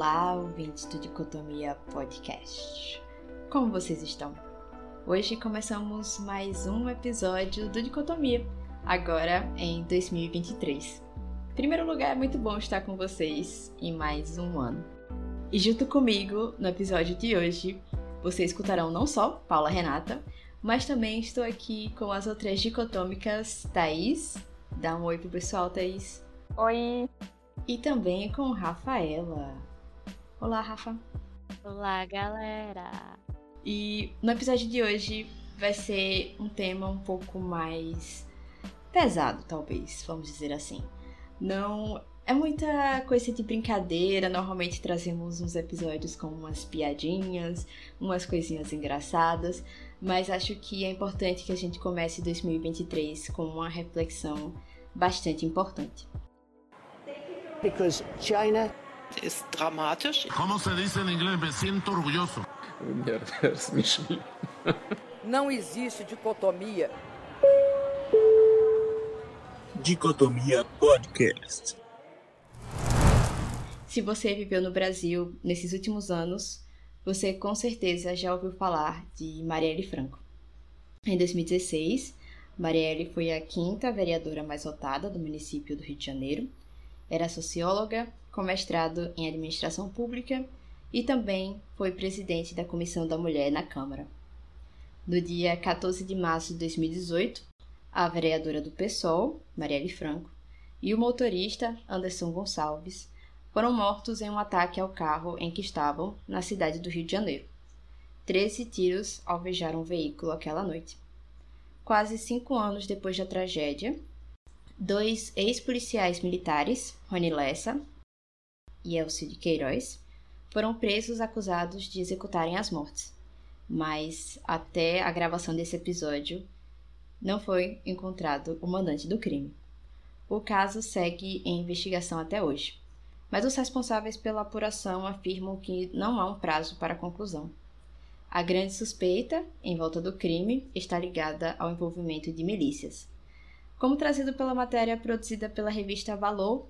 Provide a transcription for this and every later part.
Olá, ouvintes do Dicotomia Podcast. Como vocês estão? Hoje começamos mais um episódio do Dicotomia, agora em 2023. Em primeiro lugar, é muito bom estar com vocês em mais um ano. E junto comigo, no episódio de hoje, vocês escutarão não só Paula Renata, mas também estou aqui com as outras dicotômicas Thaís. Dá um oi pro pessoal, Thaís. Oi! E também com Rafaela. Olá, Rafa. Olá, galera. E no episódio de hoje vai ser um tema um pouco mais pesado, talvez, vamos dizer assim. Não é muita coisa de brincadeira, normalmente trazemos uns episódios com umas piadinhas, umas coisinhas engraçadas, mas acho que é importante que a gente comece 2023 com uma reflexão bastante importante. because China ist dramatisch. Como se diz em inglês? Me sinto orgulhoso. Não existe dicotomia. Dicotomia Podcast. Se você viveu no Brasil nesses últimos anos, você com certeza já ouviu falar de Marielle Franco. Em 2016, Marielle foi a quinta vereadora mais votada do município do Rio de Janeiro. Era socióloga, com mestrado em administração pública e também foi presidente da Comissão da Mulher na Câmara. No dia 14 de março de 2018, a vereadora do PSOL, Marielle Franco, e o motorista Anderson Gonçalves foram mortos em um ataque ao carro em que estavam na cidade do Rio de Janeiro. Treze tiros alvejaram o veículo aquela noite. Quase cinco anos depois da tragédia, dois ex-policiais militares, Rony Lessa e Elcio de Queiroz, foram presos acusados de executarem as mortes. Mas até a gravação desse episódio, não foi encontrado o mandante do crime. O caso segue em investigação até hoje, mas os responsáveis pela apuração afirmam que não há um prazo para a conclusão. A grande suspeita em volta do crime está ligada ao envolvimento de milícias. Como trazido pela matéria produzida pela revista Valor,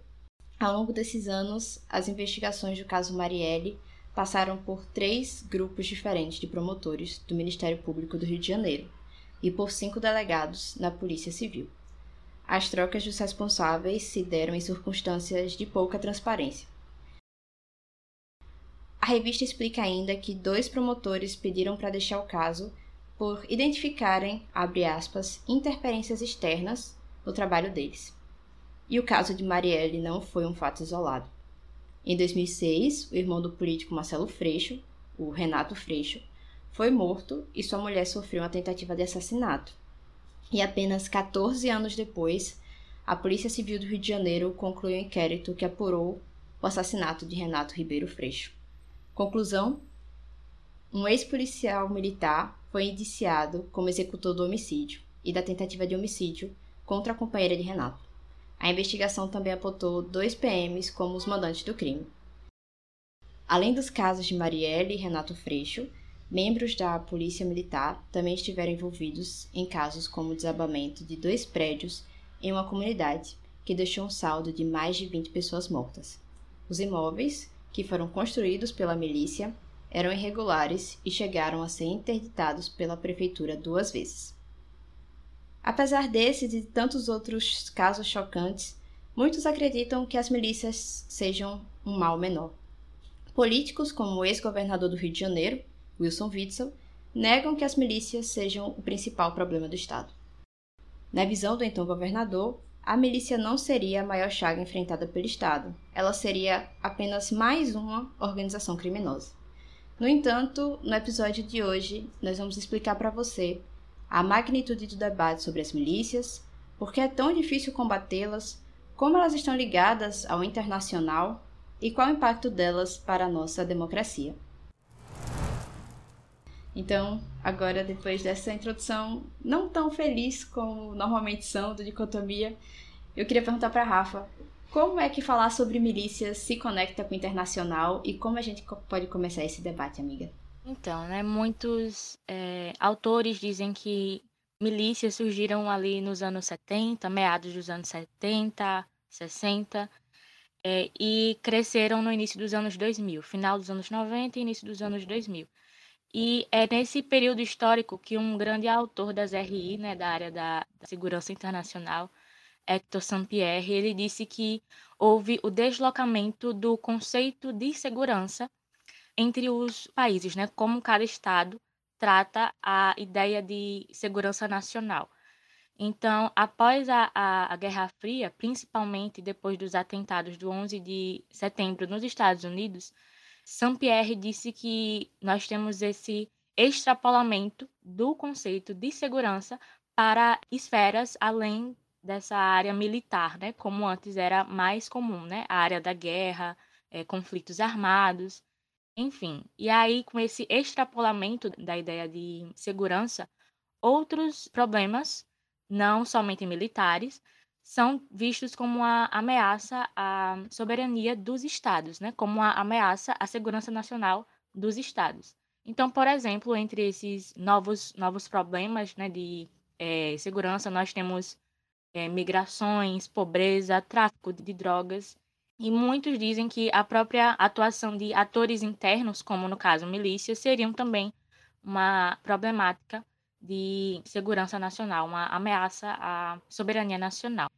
ao longo desses anos, as investigações do caso Marielle passaram por três grupos diferentes de promotores do Ministério Público do Rio de Janeiro e por cinco delegados na Polícia Civil. As trocas dos responsáveis se deram em circunstâncias de pouca transparência. A revista explica ainda que dois promotores pediram para deixar o caso por identificarem, abre aspas, interferências externas no trabalho deles. E o caso de Marielle não foi um fato isolado. Em 2006, o irmão do político Marcelo Freixo, o Renato Freixo, foi morto e sua mulher sofreu uma tentativa de assassinato. E apenas 14 anos depois, a Polícia Civil do Rio de Janeiro concluiu um inquérito que apurou o assassinato de Renato Ribeiro Freixo. Conclusão: um ex-policial militar foi indiciado como executor do homicídio e da tentativa de homicídio contra a companheira de Renato. A investigação também apontou dois PMs como os mandantes do crime. Além dos casos de Marielle e Renato Freixo, membros da Polícia Militar também estiveram envolvidos em casos como o desabamento de dois prédios em uma comunidade, que deixou um saldo de mais de 20 pessoas mortas. Os imóveis, que foram construídos pela milícia, eram irregulares e chegaram a ser interditados pela prefeitura duas vezes. Apesar desses e de tantos outros casos chocantes, muitos acreditam que as milícias sejam um mal menor. Políticos, como o ex-governador do Rio de Janeiro, Wilson Witzel, negam que as milícias sejam o principal problema do Estado. Na visão do então governador, a milícia não seria a maior chaga enfrentada pelo Estado, ela seria apenas mais uma organização criminosa. No entanto, no episódio de hoje, nós vamos explicar para você a magnitude do debate sobre as milícias, por que é tão difícil combatê-las, como elas estão ligadas ao internacional e qual o impacto delas para a nossa democracia. Então, agora depois dessa introdução não tão feliz como normalmente são do dicotomia, eu queria perguntar para Rafa, como é que falar sobre milícias se conecta com o internacional e como a gente pode começar esse debate, amiga? Então, né, muitos é, autores dizem que milícias surgiram ali nos anos 70, meados dos anos 70, 60, é, e cresceram no início dos anos 2000, final dos anos 90 e início dos anos 2000. E é nesse período histórico que um grande autor das RI, né, da área da, da segurança internacional, Hector Saint-Pierre, ele disse que houve o deslocamento do conceito de segurança entre os países, né, como cada estado trata a ideia de segurança nacional. Então, após a, a, a, Guerra Fria, principalmente depois dos atentados do 11 de setembro nos Estados Unidos, Saint-Pierre disse que nós temos esse extrapolamento do conceito de segurança para esferas além dessa área militar, né? Como antes era mais comum, né? A área da guerra, é, conflitos armados, enfim. E aí, com esse extrapolamento da ideia de segurança, outros problemas, não somente militares, são vistos como uma ameaça à soberania dos estados, né? como uma ameaça à segurança nacional dos estados. Então, por exemplo, entre esses novos, novos problemas né, de é, segurança, nós temos é, migrações, pobreza, tráfico de drogas, e muitos dizem que a própria atuação de atores internos, como no caso milícias, seriam também uma problemática de segurança nacional, uma ameaça à soberania nacional.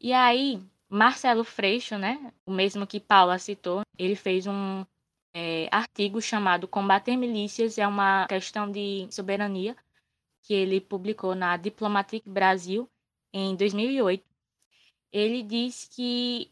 E aí, Marcelo Freixo, né, o mesmo que Paula citou, ele fez um é, artigo chamado Combater Milícias é uma questão de soberania, que ele publicou na Diplomatique Brasil em 2008. Ele diz que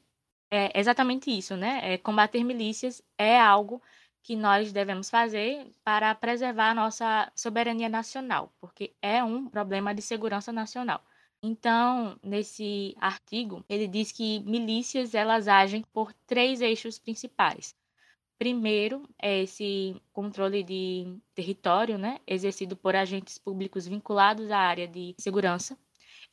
é exatamente isso, né? É, combater milícias é algo que nós devemos fazer para preservar a nossa soberania nacional, porque é um problema de segurança nacional. Então, nesse artigo, ele diz que milícias elas agem por três eixos principais. Primeiro é esse controle de território, né, exercido por agentes públicos vinculados à área de segurança.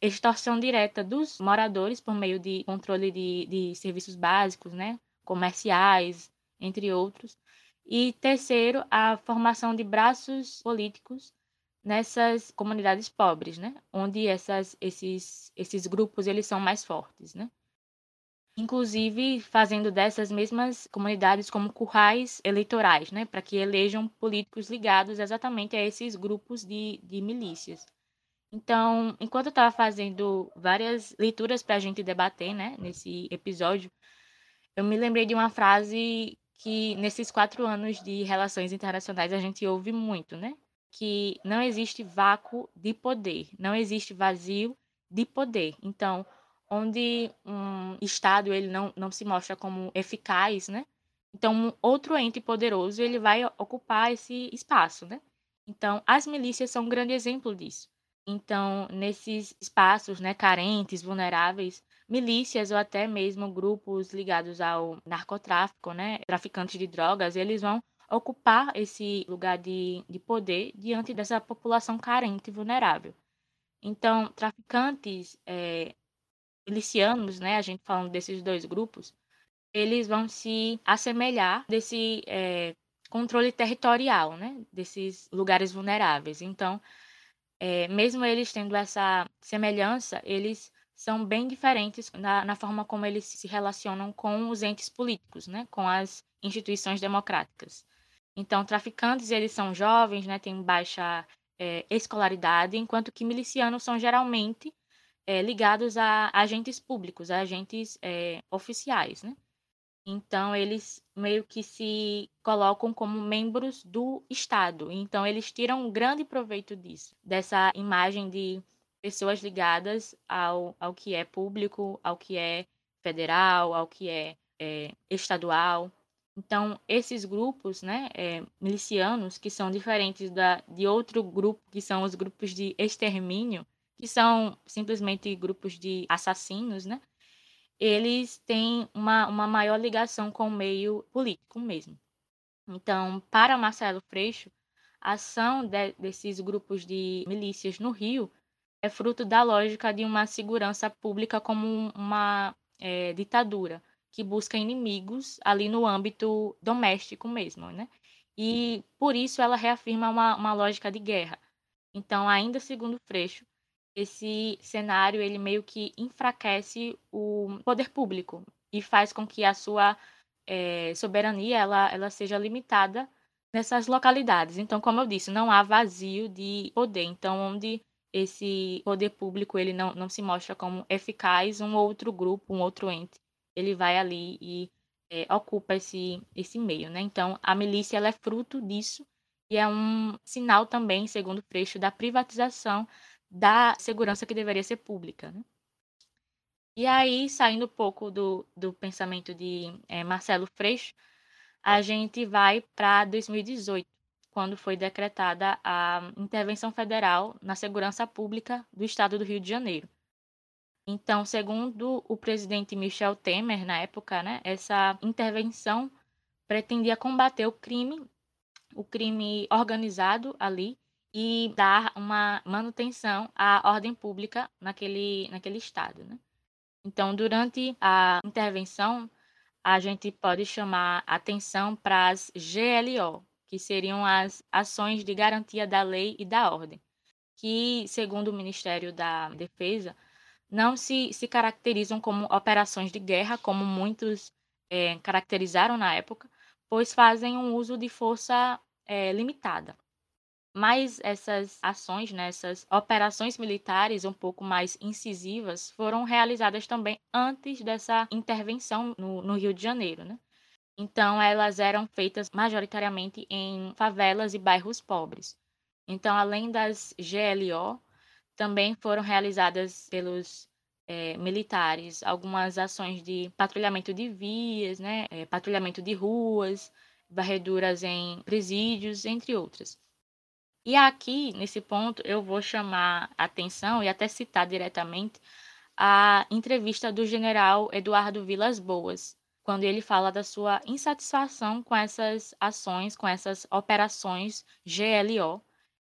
Extorsão direta dos moradores por meio de controle de, de serviços básicos, né, comerciais, entre outros. E terceiro, a formação de braços políticos nessas comunidades pobres, né? Onde essas, esses, esses grupos eles são mais fortes, né? Inclusive fazendo dessas mesmas comunidades como currais eleitorais, né? Para que elejam políticos ligados exatamente a esses grupos de, de milícias. Então, enquanto eu estava fazendo várias leituras para a gente debater, né? Nesse episódio, eu me lembrei de uma frase que nesses quatro anos de relações internacionais a gente ouve muito, né? Que não existe vácuo de poder, não existe vazio de poder. Então, onde um Estado ele não, não se mostra como eficaz, né? Então, um outro ente poderoso ele vai ocupar esse espaço, né? Então, as milícias são um grande exemplo disso. Então, nesses espaços né, carentes, vulneráveis, milícias ou até mesmo grupos ligados ao narcotráfico, né, traficantes de drogas, eles vão ocupar esse lugar de, de poder diante dessa população carente e vulnerável. Então, traficantes é, milicianos, né, a gente falando desses dois grupos, eles vão se assemelhar desse é, controle territorial, né, desses lugares vulneráveis. Então, é, mesmo eles tendo essa semelhança, eles são bem diferentes na, na forma como eles se relacionam com os entes políticos, né, com as instituições democráticas. Então, traficantes eles são jovens, né, têm baixa é, escolaridade, enquanto que milicianos são geralmente é, ligados a agentes públicos, a agentes é, oficiais, né? Então, eles meio que se colocam como membros do Estado. Então, eles tiram um grande proveito disso, dessa imagem de pessoas ligadas ao, ao que é público, ao que é federal, ao que é, é estadual. Então, esses grupos né, é, milicianos, que são diferentes da, de outro grupo, que são os grupos de extermínio, que são simplesmente grupos de assassinos, né, eles têm uma, uma maior ligação com o meio político mesmo. Então, para Marcelo Freixo, a ação de, desses grupos de milícias no Rio é fruto da lógica de uma segurança pública como uma é, ditadura, que busca inimigos ali no âmbito doméstico mesmo, né? E por isso ela reafirma uma, uma lógica de guerra. Então, ainda segundo Freixo, esse cenário ele meio que enfraquece o poder público e faz com que a sua é, soberania ela, ela seja limitada nessas localidades. Então, como eu disse, não há vazio de poder. Então, onde esse poder público ele não, não se mostra como eficaz, um outro grupo, um outro ente, ele vai ali e é, ocupa esse, esse meio. Né? Então, a milícia ela é fruto disso e é um sinal também, segundo Freixo, da privatização da segurança que deveria ser pública. Né? E aí, saindo um pouco do, do pensamento de é, Marcelo Freixo, a gente vai para 2018, quando foi decretada a intervenção federal na segurança pública do estado do Rio de Janeiro. Então, segundo o presidente Michel Temer, na época, né, essa intervenção pretendia combater o crime, o crime organizado ali, e dar uma manutenção à ordem pública naquele, naquele estado. Né? Então, durante a intervenção, a gente pode chamar atenção para as GLO, que seriam as ações de garantia da lei e da ordem, que, segundo o Ministério da Defesa, não se, se caracterizam como operações de guerra, como muitos é, caracterizaram na época, pois fazem um uso de força é, limitada. Mas essas ações, né, essas operações militares um pouco mais incisivas foram realizadas também antes dessa intervenção no, no Rio de Janeiro. Né? Então, elas eram feitas majoritariamente em favelas e bairros pobres. Então, além das GLO, também foram realizadas pelos é, militares algumas ações de patrulhamento de vias, né, é, patrulhamento de ruas, varreduras em presídios, entre outras. E aqui, nesse ponto, eu vou chamar atenção e até citar diretamente a entrevista do general Eduardo Vilas Boas, quando ele fala da sua insatisfação com essas ações, com essas operações GLO,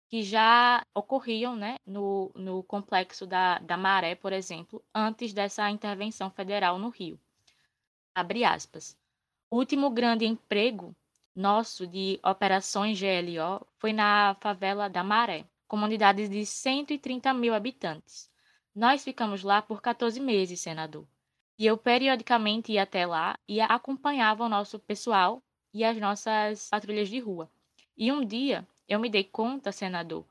que já ocorriam né, no, no complexo da, da Maré, por exemplo, antes dessa intervenção federal no Rio. Abre aspas. Último grande emprego nosso de operações GLO foi na favela da Maré, comunidade de 130 mil habitantes. Nós ficamos lá por 14 meses, senador. E eu periodicamente ia até lá e acompanhava o nosso pessoal e as nossas patrulhas de rua. E um dia eu me dei conta, senador,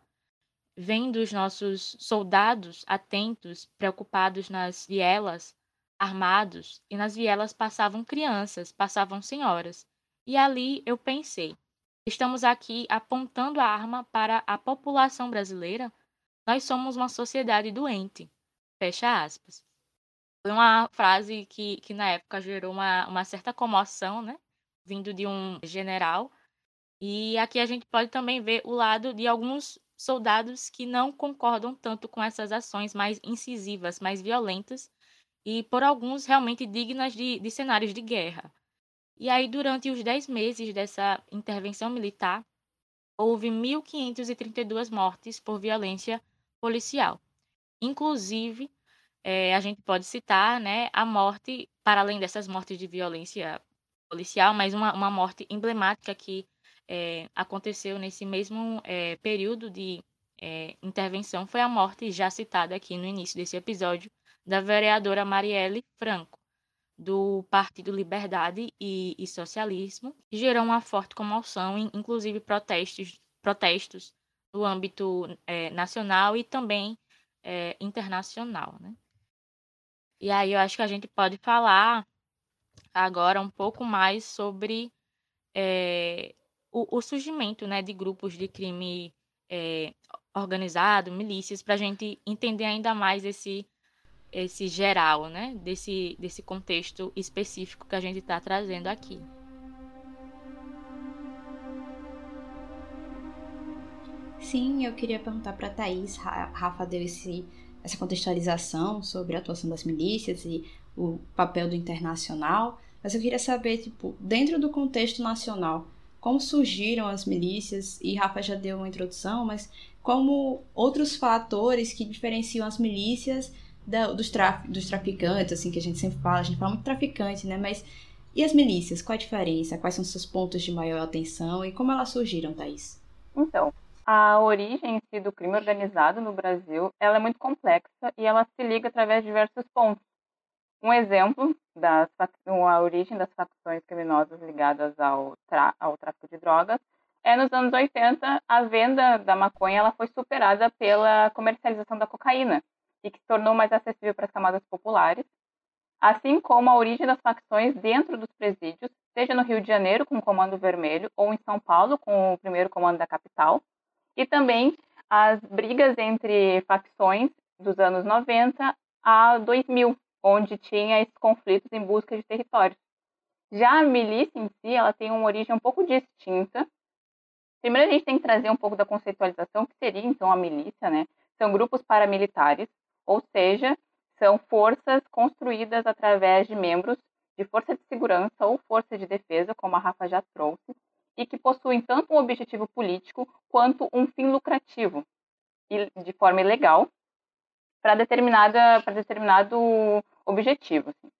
vendo os nossos soldados atentos, preocupados nas vielas, armados, e nas vielas passavam crianças, passavam senhoras. E ali eu pensei: estamos aqui apontando a arma para a população brasileira? Nós somos uma sociedade doente. Fecha aspas. Foi uma frase que, que na época gerou uma, uma certa comoção, né? Vindo de um general. E aqui a gente pode também ver o lado de alguns soldados que não concordam tanto com essas ações mais incisivas, mais violentas, e por alguns realmente dignas de, de cenários de guerra. E aí, durante os 10 meses dessa intervenção militar, houve 1.532 mortes por violência policial. Inclusive, é, a gente pode citar né, a morte, para além dessas mortes de violência policial, mas uma, uma morte emblemática que é, aconteceu nesse mesmo é, período de intervenção foi a morte já citada aqui no início desse episódio da vereadora Marielle Franco do Partido Liberdade e, e Socialismo, gerou uma forte comoção, inclusive protestos, protestos no âmbito é, nacional e também é, internacional. Né? E aí eu acho que a gente pode falar agora um pouco mais sobre é, o, o, surgimento né, de grupos de crime é, organizado, milícias, para a gente entender ainda mais esse esse geral, né, desse, desse contexto específico que a gente está trazendo aqui. Sim, eu queria perguntar para a Thaís, Rafa deu esse, essa contextualização sobre a atuação das milícias e o papel do internacional, mas eu queria saber, tipo, dentro do contexto nacional, como surgiram as milícias, e Rafa já deu uma introdução, mas como outros fatores que diferenciam as milícias da, dos, traf, dos traficantes, assim, que a gente sempre fala, a gente fala muito traficante, né? Mas e as milícias? Qual a diferença? Quais são seus pontos de maior atenção e como elas surgiram, Thaís? Então, a origem em si do crime organizado no Brasil, ela é muito complexa e ela se liga através de diversos pontos. Um exemplo da origem das facções criminosas ligadas ao, ao tráfico de drogas é nos anos 80 a venda da maconha ela foi superada pela comercialização da cocaína e que se tornou mais acessível para as camadas populares, assim como a origem das facções dentro dos presídios, seja no Rio de Janeiro com o Comando Vermelho ou em São Paulo com o primeiro comando da capital, e também as brigas entre facções dos anos 90 a 2000, onde tinha esses conflitos em busca de territórios. Já a milícia em si, ela tem uma origem um pouco distinta. Primeiro a gente tem que trazer um pouco da conceitualização que seria então a milícia, né? São grupos paramilitares, ou seja, são forças construídas através de membros de força de segurança ou força de defesa, como a Rafa já trouxe, e que possuem tanto um objetivo político quanto um fim lucrativo e de forma ilegal para determinada para determinado objetivo. Assim.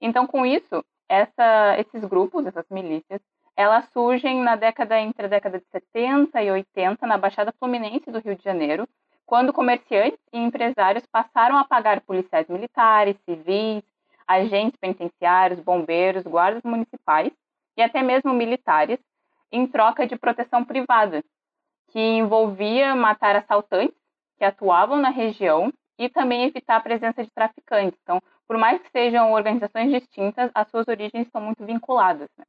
Então, com isso, essa, esses grupos, essas milícias, elas surgem na década entre a década de 70 e 80 na Baixada Fluminense do Rio de Janeiro, quando comerciantes e empresários passaram a pagar policiais militares, civis, agentes penitenciários, bombeiros, guardas municipais e até mesmo militares em troca de proteção privada, que envolvia matar assaltantes que atuavam na região e também evitar a presença de traficantes. Então, por mais que sejam organizações distintas, as suas origens são muito vinculadas. Né?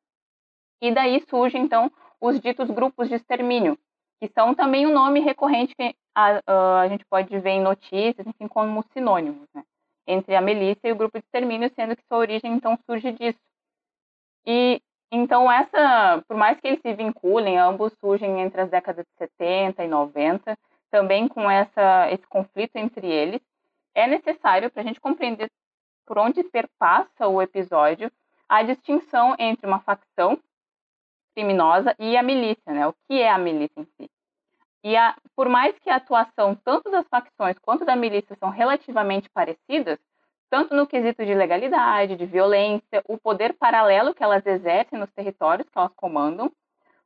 E daí surgem, então, os ditos grupos de extermínio, que são também um nome recorrente que a, a gente pode ver em notícias, enfim, como sinônimos, né? entre a milícia e o grupo de extermínio, sendo que sua origem, então, surge disso. E então, essa, por mais que eles se vinculem, ambos surgem entre as décadas de 70 e 90, também com essa, esse conflito entre eles, é necessário para a gente compreender por onde perpassa o episódio a distinção entre uma facção criminosa e a milícia, né? O que é a milícia em si? E a, por mais que a atuação tanto das facções quanto da milícia são relativamente parecidas, tanto no quesito de legalidade, de violência, o poder paralelo que elas exercem nos territórios que elas comandam,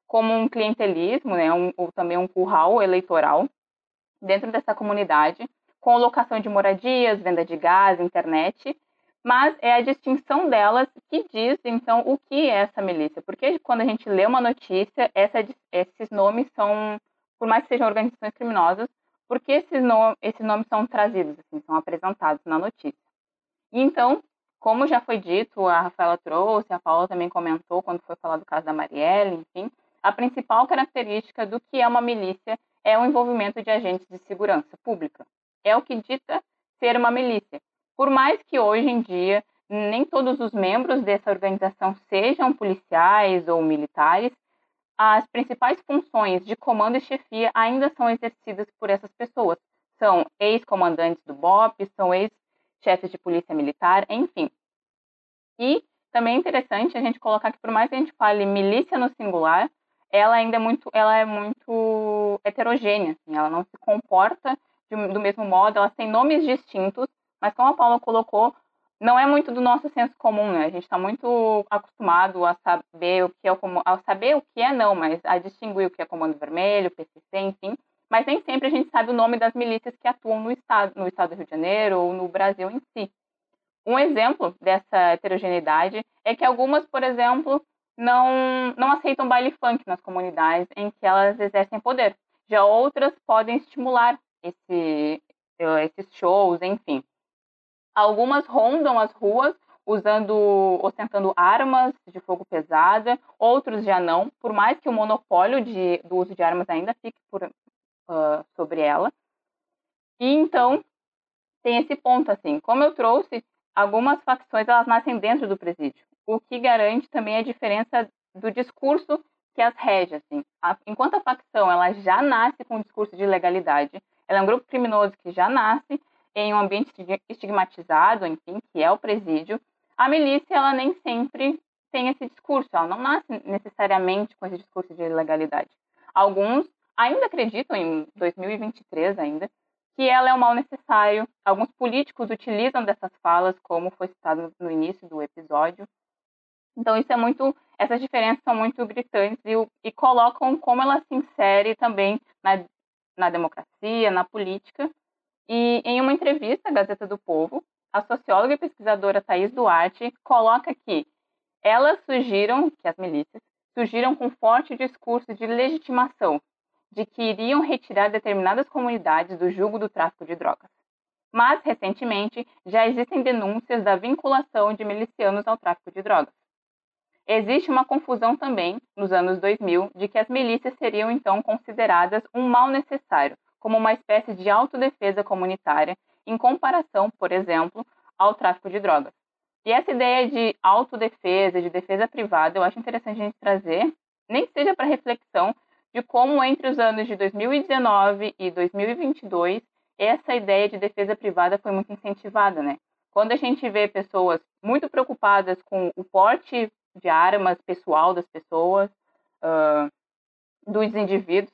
como um clientelismo, né, um, ou também um curral eleitoral dentro dessa comunidade, com locação de moradias, venda de gás, internet, mas é a distinção delas que diz, então, o que é essa milícia. Porque quando a gente lê uma notícia, essa, esses nomes são, por mais que sejam organizações criminosas, porque esses, no, esses nomes são trazidos, assim, são apresentados na notícia. Então, como já foi dito, a Rafaela trouxe, a Paula também comentou quando foi falar do caso da Marielle, enfim, a principal característica do que é uma milícia é o envolvimento de agentes de segurança pública. É o que dita ser uma milícia. Por mais que hoje em dia nem todos os membros dessa organização sejam policiais ou militares, as principais funções de comando e chefia ainda são exercidas por essas pessoas. São ex-comandantes do BOP, são ex chefes de polícia militar, enfim. E também é interessante a gente colocar que por mais que a gente fale milícia no singular, ela ainda é muito, ela é muito heterogênea, assim, ela não se comporta de, do mesmo modo, ela tem nomes distintos, mas como a Paula colocou, não é muito do nosso senso comum, né? A gente está muito acostumado a saber o que é o a saber o que é não, mas a distinguir o que é Comando Vermelho, PCC, enfim mas nem sempre a gente sabe o nome das milícias que atuam no estado, no estado do Rio de Janeiro ou no Brasil em si. Um exemplo dessa heterogeneidade é que algumas, por exemplo, não, não aceitam baile funk nas comunidades em que elas exercem poder. Já outras podem estimular esse, eh, esses shows, enfim. Algumas rondam as ruas usando, ostentando armas de fogo pesada, outros já não, por mais que o monopólio de, do uso de armas ainda fique por, uh, sobre ela. E então tem esse ponto assim, como eu trouxe, algumas facções elas nascem dentro do presídio, o que garante também a diferença do discurso que as rege assim. A, enquanto a facção ela já nasce com um discurso de legalidade, ela é um grupo criminoso que já nasce em um ambiente estigmatizado, enfim, que é o presídio. A milícia ela nem sempre tem esse discurso, ela não nasce necessariamente com esse discurso de legalidade. Alguns ainda acreditam, em 2023 ainda, que ela é um mal necessário. Alguns políticos utilizam dessas falas, como foi citado no início do episódio. Então isso é muito, essas diferenças são muito gritantes e, e colocam como ela se insere também na, na democracia, na política. E em uma entrevista à Gazeta do Povo, a socióloga e pesquisadora Thais Duarte coloca que elas surgiram, que as milícias, surgiram com forte discurso de legitimação, de que iriam retirar determinadas comunidades do jugo do tráfico de drogas. Mas, recentemente, já existem denúncias da vinculação de milicianos ao tráfico de drogas. Existe uma confusão também, nos anos 2000, de que as milícias seriam então consideradas um mal necessário, como uma espécie de autodefesa comunitária, em comparação, por exemplo, ao tráfico de drogas. E essa ideia de autodefesa, de defesa privada, eu acho interessante a gente trazer, nem que seja para reflexão, de como entre os anos de 2019 e 2022 essa ideia de defesa privada foi muito incentivada, né? Quando a gente vê pessoas muito preocupadas com o porte de armas pessoal das pessoas, uh, dos indivíduos,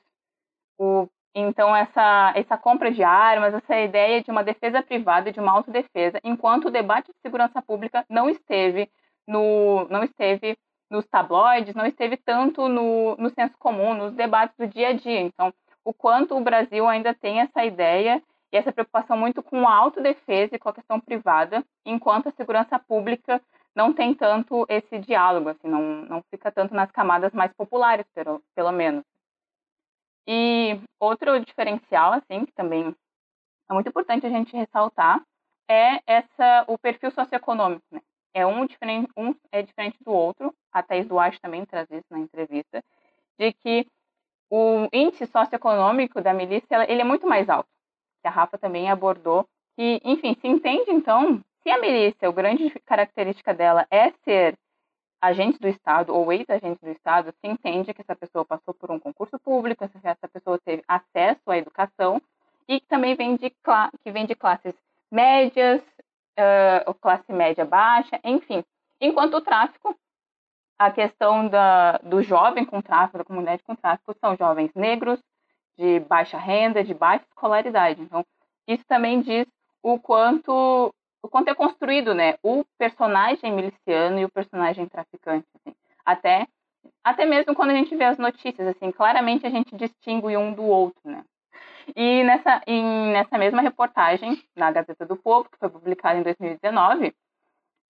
o, então essa essa compra de armas, essa ideia de uma defesa privada, de uma autodefesa, enquanto o debate de segurança pública não esteve no não esteve nos tabloides, não esteve tanto no, no senso comum, nos debates do dia a dia. Então, o quanto o Brasil ainda tem essa ideia e essa preocupação muito com a autodefesa e com a questão privada, enquanto a segurança pública não tem tanto esse diálogo, assim, não, não fica tanto nas camadas mais populares, pelo, pelo menos. E outro diferencial, assim, que também é muito importante a gente ressaltar, é essa o perfil socioeconômico, né? É um diferente, um é diferente do outro. A Thais Duarte também traz isso na entrevista, de que o índice socioeconômico da milícia ele é muito mais alto. Que a Rafa também abordou. E, enfim, se entende então, se a milícia, a grande característica dela é ser agente do Estado ou ex-agente do Estado, se entende que essa pessoa passou por um concurso público, essa pessoa teve acesso à educação e que também vem de, que vem de classes médias, uh, classe média baixa, enfim. Enquanto o tráfico, a questão da, do jovem com tráfico, da comunidade com tráfico, são jovens negros, de baixa renda, de baixa escolaridade. Então, isso também diz o quanto o quanto é construído, né, o personagem miliciano e o personagem traficante, assim. Até até mesmo quando a gente vê as notícias, assim, claramente a gente distingue um do outro, né? E nessa, e nessa mesma reportagem, na Gazeta do Povo, que foi publicada em 2019,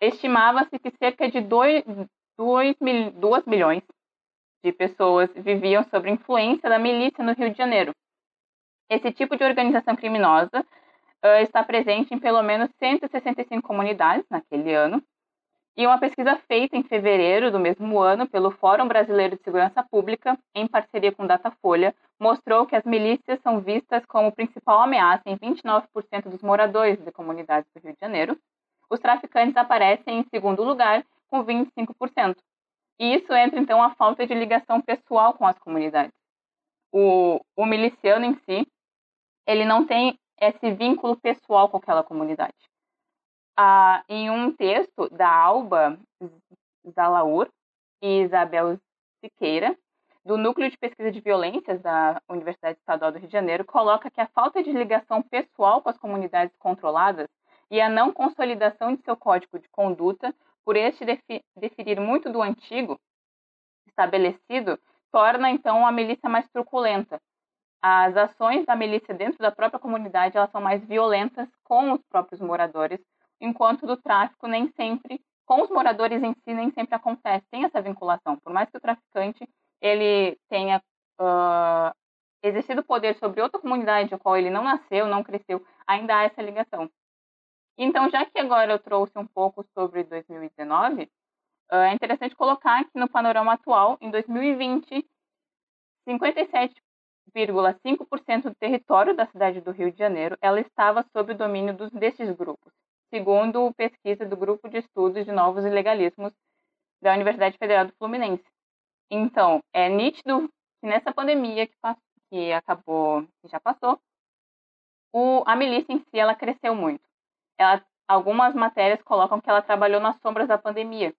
estimava-se que cerca de 2, 2, 2 milhões de pessoas viviam sob influência da milícia no Rio de Janeiro. Esse tipo de organização criminosa uh, está presente em pelo menos 165 comunidades naquele ano, e uma pesquisa feita em fevereiro do mesmo ano pelo Fórum Brasileiro de Segurança Pública, em parceria com Datafolha, mostrou que as milícias são vistas como principal ameaça em 29% dos moradores de comunidades do Rio de Janeiro. Os traficantes aparecem em segundo lugar, com 25%. E isso entra, então, a falta de ligação pessoal com as comunidades. O, o miliciano em si, ele não tem esse vínculo pessoal com aquela comunidade ah, em um texto da Alba Zalaur e Isabel Siqueira, do Núcleo de Pesquisa de Violências da Universidade Estadual do Rio de Janeiro, coloca que a falta de ligação pessoal com as comunidades controladas e a não consolidação de seu código de conduta, por este defi definir muito do antigo estabelecido, torna então a milícia mais truculenta. As ações da milícia dentro da própria comunidade elas são mais violentas com os próprios moradores, enquanto do tráfico nem sempre, com os moradores em si, nem sempre acontece, tem essa vinculação. Por mais que o traficante ele tenha uh, exercido poder sobre outra comunidade a qual ele não nasceu, não cresceu, ainda há essa ligação. Então, já que agora eu trouxe um pouco sobre 2019, uh, é interessante colocar que no panorama atual, em 2020, 57,5% do território da cidade do Rio de Janeiro ela estava sob o domínio dos, desses grupos segundo pesquisa do Grupo de Estudos de Novos Ilegalismos da Universidade Federal do Fluminense. Então, é nítido que nessa pandemia que, que acabou, que já passou, o, a milícia em si ela cresceu muito. Ela, algumas matérias colocam que ela trabalhou nas sombras da pandemia.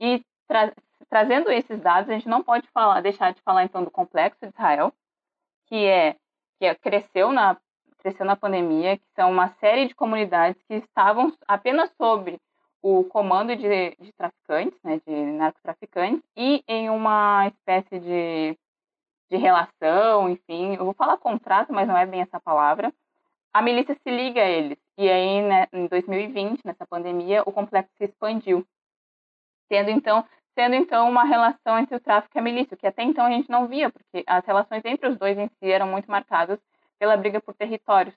E tra, trazendo esses dados, a gente não pode falar, deixar de falar então do complexo de Israel, que é que cresceu na cresceu na pandemia, que são uma série de comunidades que estavam apenas sobre o comando de, de traficantes, né, de narcotraficantes, e em uma espécie de, de relação, enfim, eu vou falar contrato, mas não é bem essa palavra, a milícia se liga a eles. E aí, né, em 2020, nessa pandemia, o complexo se expandiu, sendo então, sendo então uma relação entre o tráfico e a milícia, que até então a gente não via, porque as relações entre os dois em si eram muito marcadas pela briga por territórios.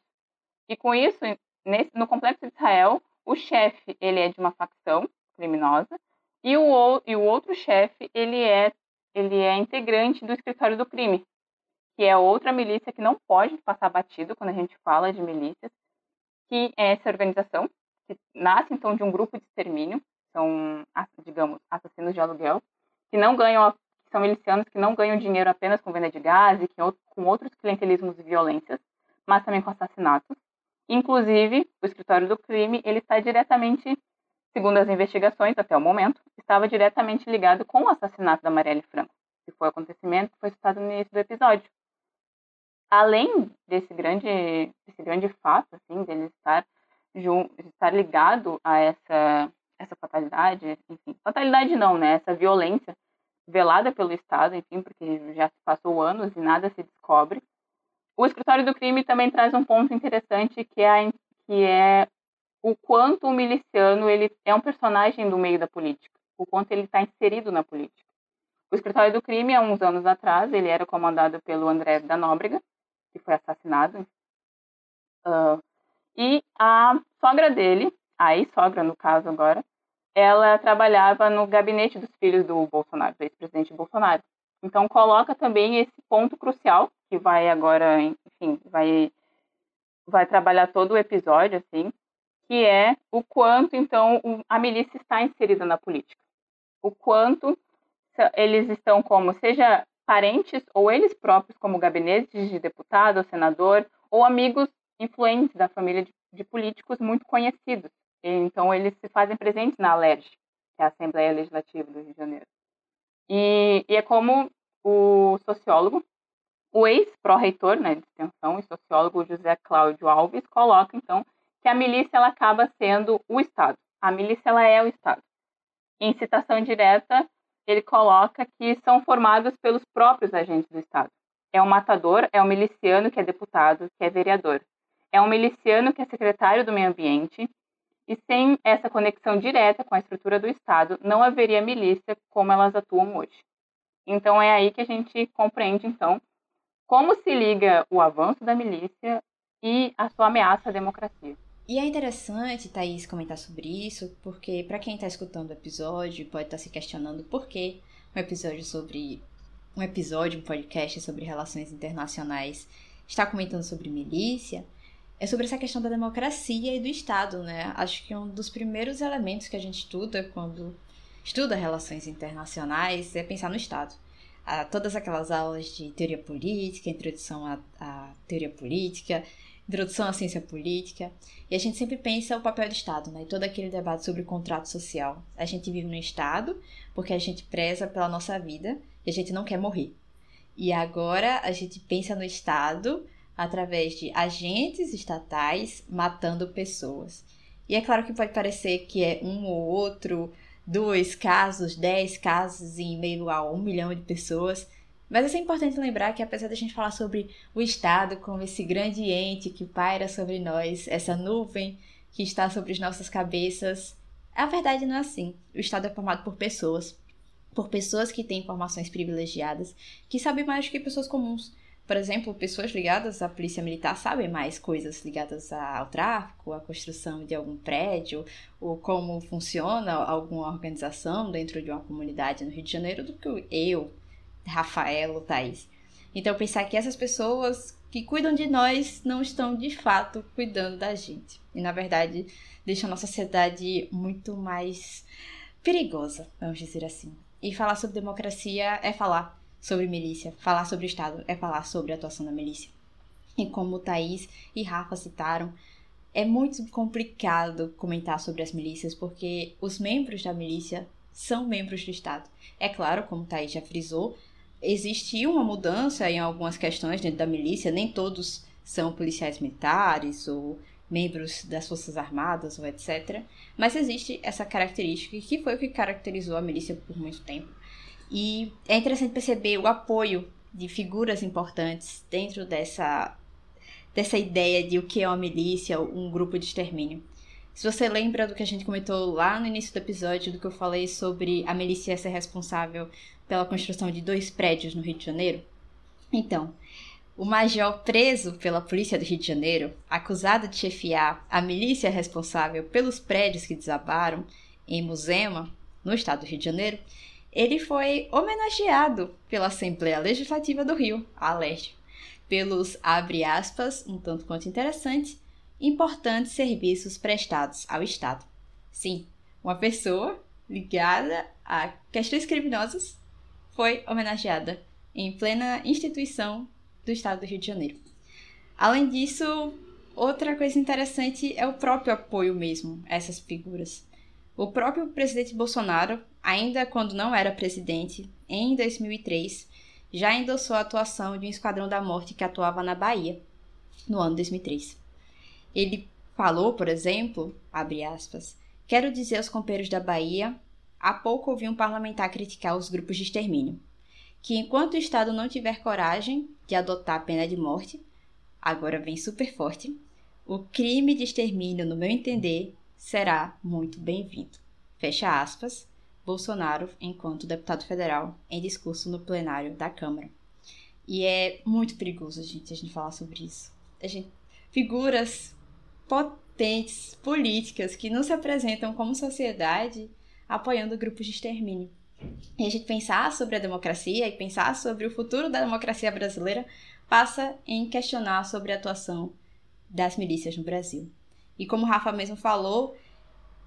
E com isso, nesse, no complexo de Israel, o chefe ele é de uma facção criminosa e o, e o outro chefe ele é ele é integrante do escritório do crime, que é outra milícia que não pode passar batido quando a gente fala de milícias, que é essa organização que nasce então de um grupo de extermínio, são digamos assassinos de aluguel, que não ganham são milicianos que não ganham dinheiro apenas com venda de gás e com outros clientelismos e violências, mas também com assassinatos. Inclusive, o escritório do crime ele está diretamente, segundo as investigações até o momento, estava diretamente ligado com o assassinato da Marielle Franco, que foi o acontecimento que foi citado no início do episódio. Além desse grande, desse grande fato, assim, dele estar, estar ligado a essa, essa fatalidade, enfim, fatalidade não, né, essa violência velada pelo Estado, enfim, porque já se passou anos e nada se descobre, o escritório do crime também traz um ponto interessante que é, que é o quanto o miliciano ele é um personagem do meio da política, o quanto ele está inserido na política. O escritório do crime, há uns anos atrás, ele era comandado pelo André da Nóbrega, que foi assassinado. Uh, e a sogra dele, a ex-sogra no caso agora, ela trabalhava no gabinete dos filhos do Bolsonaro, do ex-presidente Bolsonaro. Então coloca também esse ponto crucial que vai agora, enfim, vai vai trabalhar todo o episódio assim, que é o quanto então a milícia está inserida na política. O quanto eles estão como seja parentes ou eles próprios como gabinetes de deputado, ou senador ou amigos influentes da família de, de políticos muito conhecidos. Então eles se fazem presentes na ALERJ, que é a Assembleia Legislativa do Rio de Janeiro. E, e é como o sociólogo o ex-pró-reitor né, de extensão e sociólogo José Cláudio Alves coloca, então, que a milícia ela acaba sendo o Estado. A milícia ela é o Estado. Em citação direta, ele coloca que são formados pelos próprios agentes do Estado. É um matador, é um miliciano que é deputado, que é vereador. É um miliciano que é secretário do meio ambiente. E sem essa conexão direta com a estrutura do Estado, não haveria milícia como elas atuam hoje. Então é aí que a gente compreende, então, como se liga o avanço da milícia e a sua ameaça à democracia? E é interessante, Thaís, comentar sobre isso, porque para quem está escutando o episódio pode estar tá se questionando por que um episódio sobre. um episódio, um podcast sobre relações internacionais está comentando sobre milícia. É sobre essa questão da democracia e do Estado, né? Acho que um dos primeiros elementos que a gente estuda quando estuda relações internacionais é pensar no Estado todas aquelas aulas de teoria política, introdução à, à teoria política, introdução à ciência política, e a gente sempre pensa o papel do Estado, né? E todo aquele debate sobre o contrato social. A gente vive no Estado porque a gente preza pela nossa vida e a gente não quer morrer. E agora a gente pensa no Estado através de agentes estatais matando pessoas. E é claro que pode parecer que é um ou outro dois casos, dez casos em meio a um milhão de pessoas. Mas é importante lembrar que apesar da gente falar sobre o Estado como esse grande ente que paira sobre nós, essa nuvem que está sobre as nossas cabeças, a verdade não é assim. O Estado é formado por pessoas, por pessoas que têm informações privilegiadas, que sabem mais do que pessoas comuns. Por exemplo, pessoas ligadas à polícia militar sabem mais coisas ligadas ao tráfico, à construção de algum prédio, ou como funciona alguma organização dentro de uma comunidade no Rio de Janeiro do que eu, Rafael ou Thaís. Então, pensar que essas pessoas que cuidam de nós não estão de fato cuidando da gente. E, na verdade, deixam a nossa sociedade muito mais perigosa, vamos dizer assim. E falar sobre democracia é falar sobre milícia. Falar sobre Estado é falar sobre a atuação da milícia. E como Thaís e Rafa citaram, é muito complicado comentar sobre as milícias porque os membros da milícia são membros do Estado. É claro, como Thaís já frisou, existiu uma mudança em algumas questões dentro da milícia, nem todos são policiais militares ou membros das Forças Armadas ou etc. Mas existe essa característica que foi o que caracterizou a milícia por muito tempo. E é interessante perceber o apoio de figuras importantes dentro dessa, dessa ideia de o que é uma milícia, um grupo de extermínio. Se você lembra do que a gente comentou lá no início do episódio, do que eu falei sobre a milícia ser responsável pela construção de dois prédios no Rio de Janeiro? Então, o major preso pela polícia do Rio de Janeiro, acusado de chefiar a milícia responsável pelos prédios que desabaram em Muzema, no estado do Rio de Janeiro, ele foi homenageado pela Assembleia Legislativa do Rio, a Leste, pelos, abre aspas, um tanto quanto interessante, importantes serviços prestados ao Estado. Sim, uma pessoa ligada a questões criminosas foi homenageada em plena instituição do estado do Rio de Janeiro. Além disso, outra coisa interessante é o próprio apoio mesmo a essas figuras. O próprio presidente Bolsonaro, ainda quando não era presidente, em 2003, já endossou a atuação de um esquadrão da morte que atuava na Bahia, no ano 2003. Ele falou, por exemplo, aspas, quero dizer aos companheiros da Bahia, há pouco ouvi um parlamentar criticar os grupos de extermínio que enquanto o Estado não tiver coragem de adotar a pena de morte, agora vem super forte, o crime de extermínio, no meu entender, será muito bem-vindo. Fecha aspas, Bolsonaro, enquanto deputado federal, em discurso no plenário da Câmara. E é muito perigoso, gente, a gente falar sobre isso. A gente, figuras potentes, políticas, que não se apresentam como sociedade apoiando grupos de extermínio. E a gente pensar sobre a democracia e pensar sobre o futuro da democracia brasileira passa em questionar sobre a atuação das milícias no Brasil. E como o Rafa mesmo falou,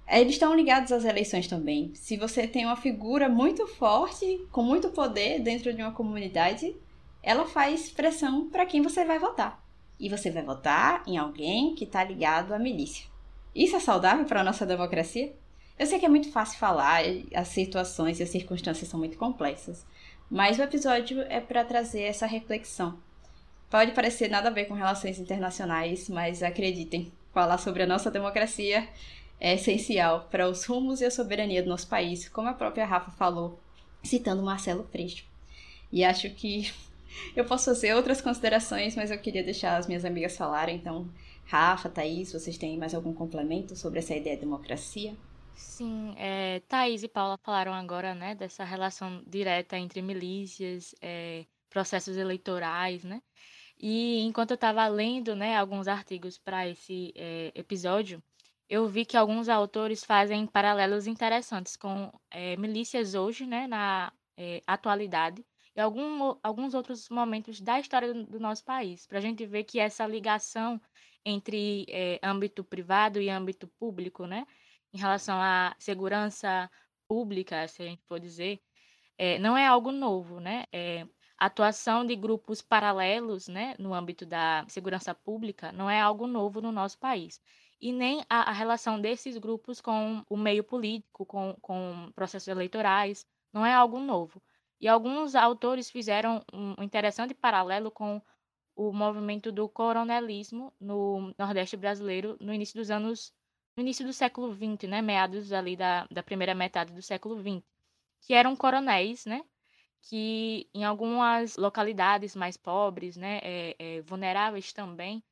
eles estão ligados às eleições também. Se você tem uma figura muito forte, com muito poder dentro de uma comunidade, ela faz pressão para quem você vai votar. E você vai votar em alguém que está ligado à milícia. Isso é saudável para a nossa democracia? Eu sei que é muito fácil falar, as situações e as circunstâncias são muito complexas, mas o episódio é para trazer essa reflexão. Pode parecer nada a ver com relações internacionais, mas acreditem, falar sobre a nossa democracia é essencial para os rumos e a soberania do nosso país, como a própria Rafa falou, citando Marcelo Freixo. E acho que eu posso fazer outras considerações, mas eu queria deixar as minhas amigas falarem. Então, Rafa, Thaís, vocês têm mais algum complemento sobre essa ideia de democracia? Sim, é, Thaís e Paula falaram agora, né, dessa relação direta entre milícias, é, processos eleitorais, né? E enquanto eu estava lendo, né, alguns artigos para esse é, episódio, eu vi que alguns autores fazem paralelos interessantes com é, milícias hoje, né, na é, atualidade, e algum, alguns outros momentos da história do, nosso país, para a gente ver que essa ligação entre âmbito privado e âmbito público, né, em relação à segurança pública, se a gente for dizer, é, não é algo novo, né? É, atuação de grupos paralelos, né, no âmbito da segurança pública, não é algo novo no nosso país. E nem a, a relação desses grupos com o meio político, com, com processos eleitorais, não é algo novo. E alguns autores fizeram um interessante paralelo com o movimento do coronelismo no Nordeste brasileiro no início dos anos no início do século XX, né, meados ali da, da primeira metade do século XX, que eram coronéis, né, que em algumas localidades mais pobres, né, é, é, vulneráveis também,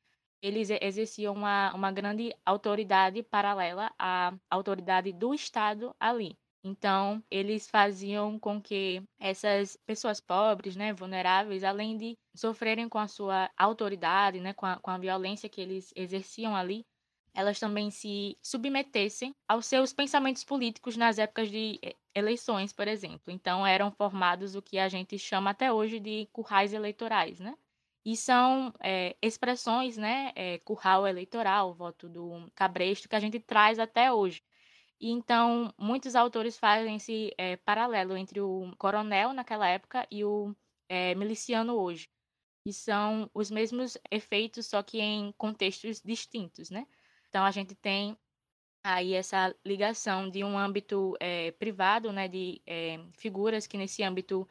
eles exerciam uma, uma grande autoridade paralela à autoridade do Estado ali. Então, eles faziam com que essas pessoas pobres, né, vulneráveis, além de sofrerem com a sua autoridade, né, com a, com a violência que eles exerciam ali, elas também se submetessem aos seus pensamentos políticos nas épocas de eh, eleições, por exemplo. Então eram formados o que a gente chama até hoje de currais eleitorais, né? E são é, expressões, né? É, curral eleitoral, voto do cabresto, que a gente traz até hoje. E então, muitos autores fazem esse é, paralelo entre o coronel naquela época e o miliciano hoje. E são os mesmos efeitos, só que em contextos distintos, né? Então a gente tem aí essa ligação de um âmbito é, privado, né, de é, figuras que nesse âmbito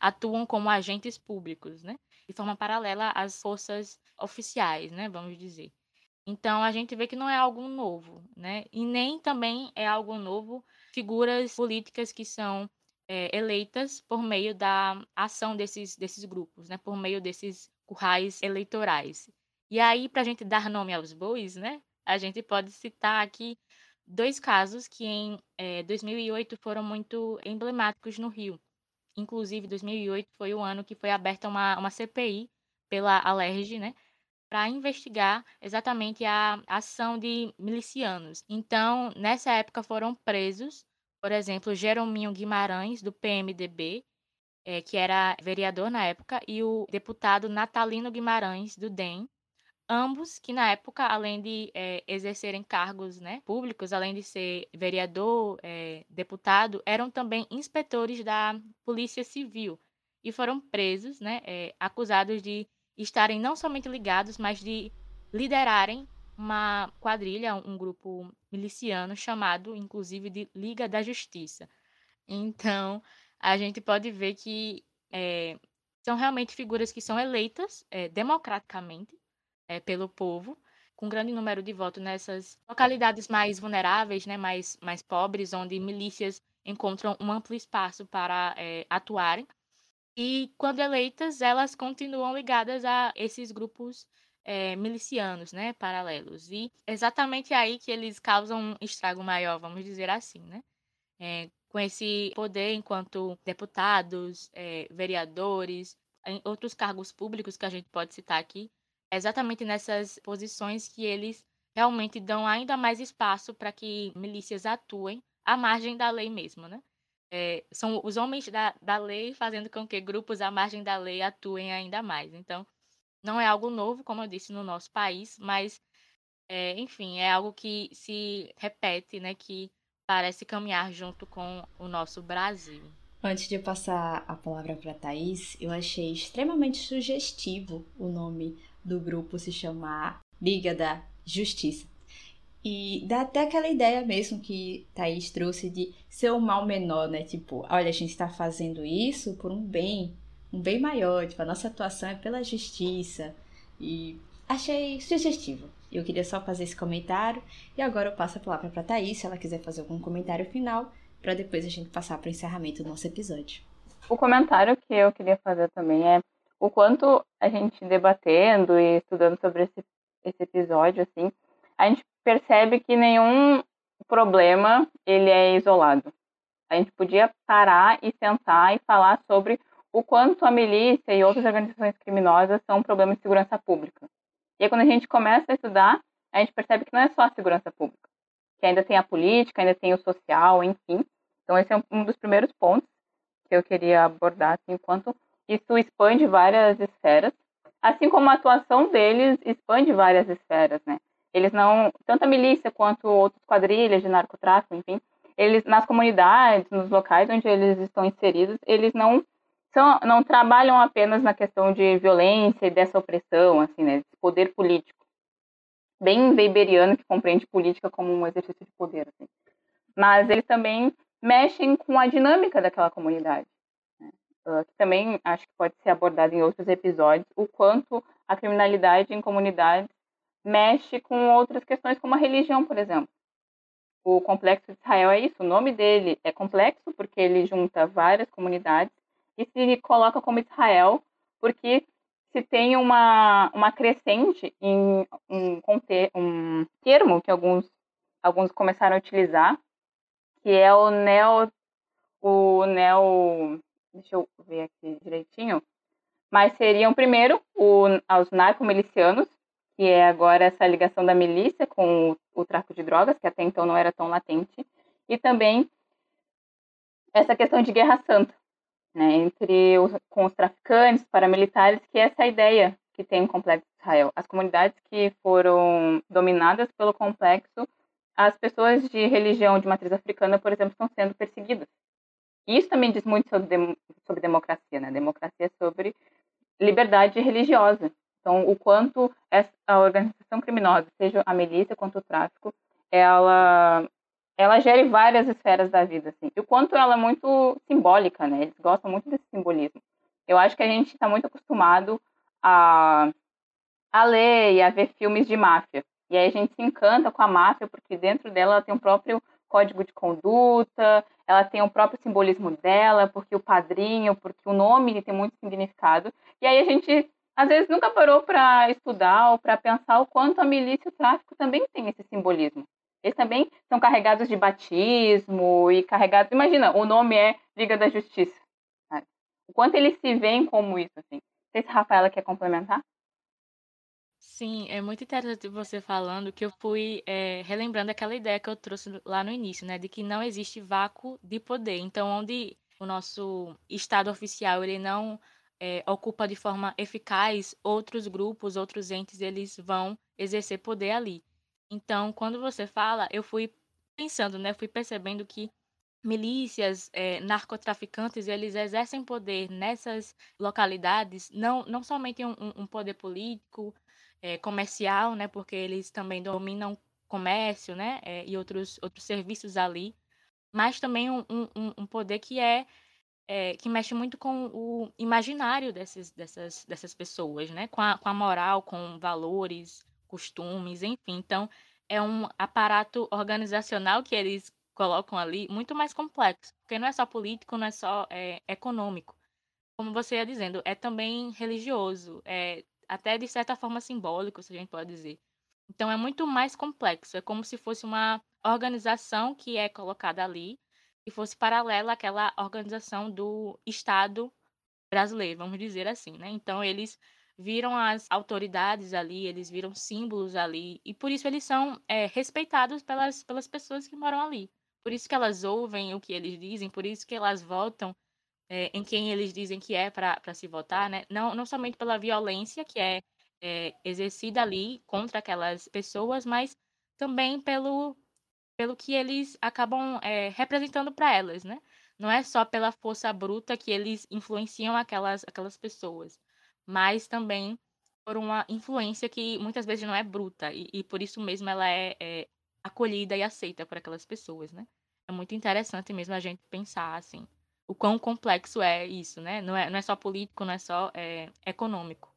atuam como agentes públicos, né, de forma paralela às forças oficiais, né, vamos dizer. Então a gente vê que não é algo novo, né? E nem também é algo novo figuras políticas que são é, eleitas por meio da ação desses, desses grupos, né? Por meio desses currais eleitorais. E aí, para a gente dar nome aos bois, né? A gente pode citar aqui dois casos que em é, 2008 foram muito emblemáticos no Rio. Inclusive, 2008 foi o ano que foi aberta uma, uma CPI pela Alerj, né? para investigar exatamente a ação de milicianos. Então, nessa época foram presos, por exemplo, Jerominho Guimarães, do PMDB, é, que era vereador na época, e o deputado Natalino Guimarães, do DEM, ambos que na época, além de é, exercerem cargos né, públicos, além de ser vereador, é, deputado, eram também inspetores da Polícia Civil e foram presos, né, é, acusados de estarem não somente ligados, mas de liderarem uma quadrilha, um grupo miliciano chamado, inclusive, de Liga da Justiça. Então, a gente pode ver que são realmente figuras que são eleitas democraticamente é, pelo povo, com grande número de votos nessas localidades mais vulneráveis, né, mais, mais pobres, onde milícias encontram um amplo espaço para atuarem. E quando eleitas, elas continuam ligadas a esses grupos é, milicianos, né, paralelos. E exatamente aí que eles causam um estrago maior, vamos dizer assim, né? É, com esse poder enquanto deputados, é, vereadores, outros cargos públicos que a gente pode citar aqui, é exatamente nessas posições que eles realmente dão ainda mais espaço para que milícias atuem à margem da lei mesmo, né? é, são os homens da, da lei fazendo com que grupos à margem da lei atuem ainda mais. Então, não é algo novo, como eu disse, no nosso país, mas, é, enfim, é algo que se repete, né, que parece caminhar junto com o nosso Brasil. Antes de passar a palavra para Thaís, eu achei extremamente sugestivo o nome do grupo se chamar Liga da Justiça. E dá até aquela ideia mesmo que Thaís trouxe de ser o mal menor, né? Tipo, olha, a gente está fazendo isso por um bem, um bem maior. Tipo, a nossa atuação é pela justiça. E achei sugestivo. Eu queria só fazer esse comentário. E agora eu passo a palavra para Thaís, se ela quiser fazer algum comentário final, para depois a gente passar para o encerramento do nosso episódio. O comentário que eu queria fazer também é o quanto a gente debatendo e estudando sobre esse, esse episódio, assim, a gente percebe que nenhum problema ele é isolado. A gente podia parar e sentar e falar sobre o quanto a milícia e outras organizações criminosas são um problema de segurança pública. E aí, quando a gente começa a estudar, a gente percebe que não é só a segurança pública, que ainda tem a política, ainda tem o social, enfim. Então, esse é um dos primeiros pontos que eu queria abordar, assim, enquanto isso expande várias esferas, assim como a atuação deles expande várias esferas, né? Eles não, tanto a milícia quanto outras quadrilhas de narcotráfico, enfim, eles nas comunidades, nos locais onde eles estão inseridos, eles não são, não trabalham apenas na questão de violência e dessa opressão, assim, né, poder político. Bem weberiano que compreende política como um exercício de poder, assim. Mas eles também mexem com a dinâmica daquela comunidade. Uh, que também acho que pode ser abordado em outros episódios, o quanto a criminalidade em comunidades mexe com outras questões, como a religião, por exemplo. O Complexo de Israel é isso, o nome dele é complexo porque ele junta várias comunidades e se coloca como Israel porque se tem uma, uma crescente em um, um termo que alguns, alguns começaram a utilizar, que é o neo, o neo, deixa eu ver aqui direitinho, mas seriam primeiro o, os narcomilicianos, que é agora essa ligação da milícia com o, o tráfico de drogas, que até então não era tão latente, e também essa questão de guerra santa, né, entre os, com os traficantes, paramilitares, que é essa ideia que tem o complexo de Israel. As comunidades que foram dominadas pelo complexo, as pessoas de religião de matriz africana, por exemplo, estão sendo perseguidas. Isso também diz muito sobre, sobre democracia, né? Democracia é sobre liberdade religiosa. Então, o quanto a organização criminosa, seja a milícia quanto o tráfico, ela ela gere várias esferas da vida, assim. E o quanto ela é muito simbólica, né? Eles gostam muito desse simbolismo. Eu acho que a gente está muito acostumado a, a ler e a ver filmes de máfia. E aí a gente se encanta com a máfia, porque dentro dela ela tem o próprio código de conduta, ela tem o próprio simbolismo dela, porque o padrinho, porque o nome tem muito significado. E aí a gente, às vezes, nunca parou para estudar ou para pensar o quanto a milícia e o tráfico também tem esse simbolismo. Eles também são carregados de batismo e carregados. Imagina, o nome é Liga da Justiça. Sabe? O quanto eles se veem como isso, assim. Não sei se a Rafaela quer complementar. Sim, é muito interessante você falando que eu fui é, relembrando aquela ideia que eu trouxe lá no início, né, de que não existe vácuo de poder. Então, onde o nosso Estado oficial ele não é, ocupa de forma eficaz, outros grupos, outros entes, eles vão exercer poder ali. Então, quando você fala, eu fui pensando, né, fui percebendo que milícias, é, narcotraficantes, eles exercem poder nessas localidades, não, não somente um, um poder político, é, comercial, né, porque eles também dominam comércio, né, é, e outros, outros serviços ali, mas também um, um, um poder que é, é, que mexe muito com o imaginário dessas, dessas, dessas pessoas, né, com a, com a moral, com valores, costumes, enfim. Então, é um aparato organizacional que eles colocam ali muito mais complexo, porque não é só político, não é só é, econômico. Como você ia dizendo, é também religioso, é até de certa forma simbólico, se a gente pode dizer. Então é muito mais complexo, é como se fosse uma organização que é colocada ali e fosse paralela àquela organização do Estado brasileiro, vamos dizer assim, né? Então eles viram as autoridades ali, eles viram símbolos ali, e por isso eles são é, respeitados pelas, pelas pessoas que moram ali. Por isso que elas ouvem o que eles dizem, por isso que elas votam é, em quem eles dizem que é para se votar, né? Não, não somente pela violência que é, é exercida ali contra aquelas pessoas, mas também pelo, pelo que eles acabam é, representando para elas, né? Não é só pela força bruta que eles influenciam aquelas, aquelas pessoas mas também por uma influência que muitas vezes não é bruta e, e por isso mesmo ela é, é, acolhida e aceita por aquelas pessoas, né? É muito interessante mesmo a gente pensar assim o quão complexo é isso, né? Não é, não é só político, não é só é, econômico,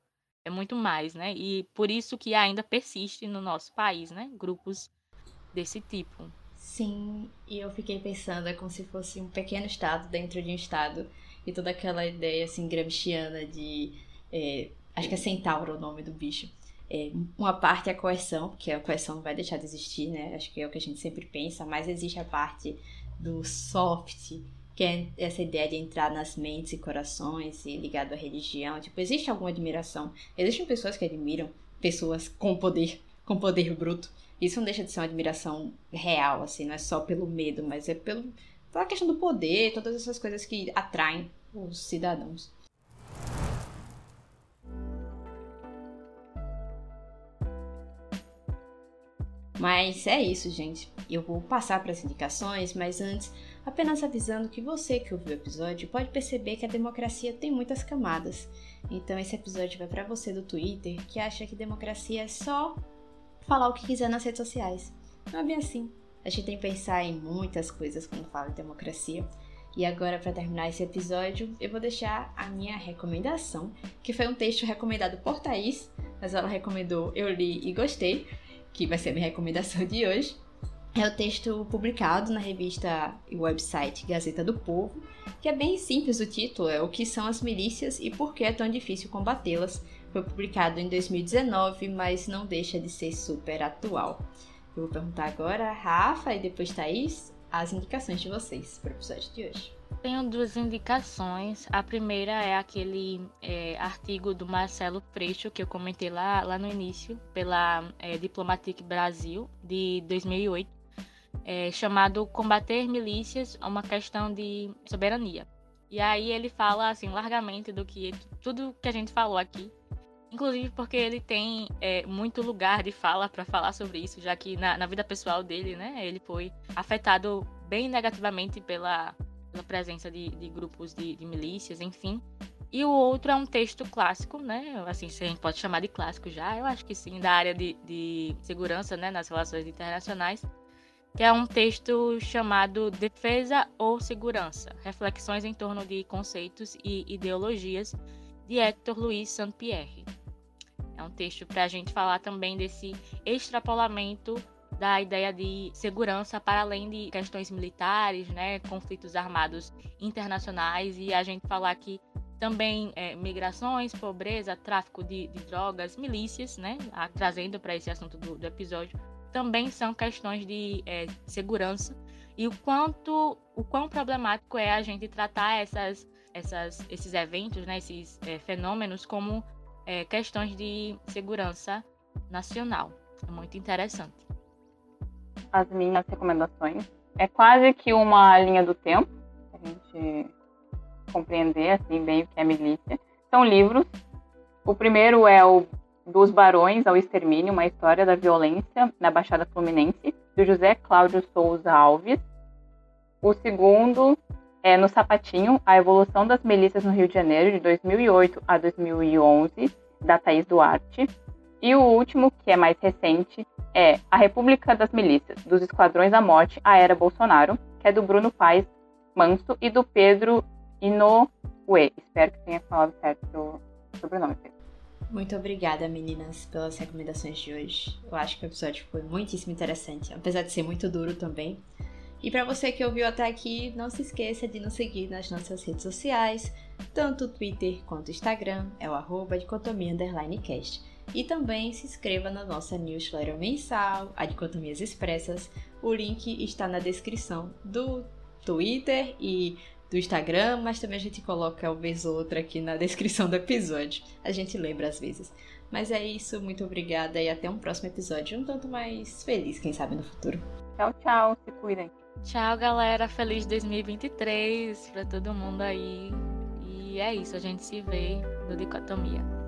é muito mais, né? E por isso que ainda persiste no nosso país, né? Grupos desse tipo. Sim, e eu fiquei pensando, é como se fosse um pequeno estado dentro de um estado e toda aquela ideia assim gramsciana de é, acho que é centauro o nome do bicho. É, uma parte é a coerção, porque a coerção não vai deixar de existir, né? Acho que é o que a gente sempre pensa, mas existe a parte do soft, que é essa ideia de entrar nas mentes e corações e ligado à religião. Tipo, existe alguma admiração. Existem pessoas que admiram pessoas com poder, com poder bruto. Isso não deixa de ser uma admiração real, assim, não é só pelo medo, mas é pelo, pela questão do poder, todas essas coisas que atraem os cidadãos. Mas é isso, gente. Eu vou passar para as indicações, mas antes, apenas avisando que você que ouviu o episódio pode perceber que a democracia tem muitas camadas. Então esse episódio vai para você do Twitter que acha que democracia é só falar o que quiser nas redes sociais. Não é bem assim. A gente tem que pensar em muitas coisas quando fala de democracia. E agora, para terminar esse episódio, eu vou deixar a minha recomendação, que foi um texto recomendado por Thaís, mas ela recomendou, eu li e gostei, que vai ser a minha recomendação de hoje, é o texto publicado na revista e website Gazeta do Povo, que é bem simples o título, é O que são as milícias e por que é tão difícil combatê-las. Foi publicado em 2019, mas não deixa de ser super atual. Eu vou perguntar agora a Rafa e depois Thaís as indicações de vocês para o episódio de hoje. Tenho duas indicações. A primeira é aquele é, artigo do Marcelo Freixo que eu comentei lá, lá no início, pela é, Diplomatic Brasil, de 2008, é, chamado Combater Milícias, uma questão de soberania. E aí ele fala assim largamente do que tudo que a gente falou aqui, inclusive porque ele tem é, muito lugar de fala para falar sobre isso, já que na, na vida pessoal dele, né, ele foi afetado bem negativamente pela pela presença de, de grupos de, de, milícias, enfim. E o outro é um texto clássico, né? Assim, se a gente pode chamar de clássico já, eu acho que sim, da área de, de segurança, né, nas relações internacionais, que é um texto chamado Defesa ou Segurança: Reflexões em torno de conceitos e ideologias, de Hector Luiz Saint-Pierre. É um texto para a gente falar também desse extrapolamento da ideia de segurança para além de questões militares, né, conflitos armados internacionais e a gente falar que também é, migrações, pobreza, tráfico de, de, drogas, milícias, né, a, trazendo para esse assunto do, do, episódio, também são questões de é, segurança e o quanto, o quão problemático é a gente tratar essas, essas, esses eventos, né, esses é, fenômenos como é, questões de segurança nacional. É muito interessante as minhas recomendações. É quase que uma linha do tempo, a gente compreender assim bem o que é milícia. São livros. O primeiro é o Dos Barões ao Extermínio, uma história da violência na Baixada Fluminense, do José Cláudio Souza Alves. O segundo é No Sapatinho, a evolução das milícias no Rio de Janeiro, de 2008 a 2011, da Thaís Duarte. E o último, que é mais recente, é A República das Milícias, dos Esquadrões da Morte, a Era Bolsonaro, que é do Bruno Paes Manso e do Pedro Inoue. Espero que tenha falado certo o sobrenome. Muito obrigada, meninas, pelas recomendações de hoje. Eu acho que o episódio foi muitíssimo interessante, apesar de ser muito duro também. E para você que ouviu até aqui, não se esqueça de nos seguir nas nossas redes sociais, tanto Twitter quanto Instagram, é o arroba dicotomia cast. E também se inscreva na nossa newsletter mensal, a Dicotomias Expressas. O link está na descrição do Twitter e do Instagram, mas também a gente coloca uma vez ou outra aqui na descrição do episódio. A gente lembra às vezes. Mas é isso, muito obrigada e até um próximo episódio, um tanto mais feliz, quem sabe no futuro. Tchau, tchau, se cuidem. Tchau, galera, feliz 2023 para todo mundo aí. E é isso, a gente se vê no Dicotomia.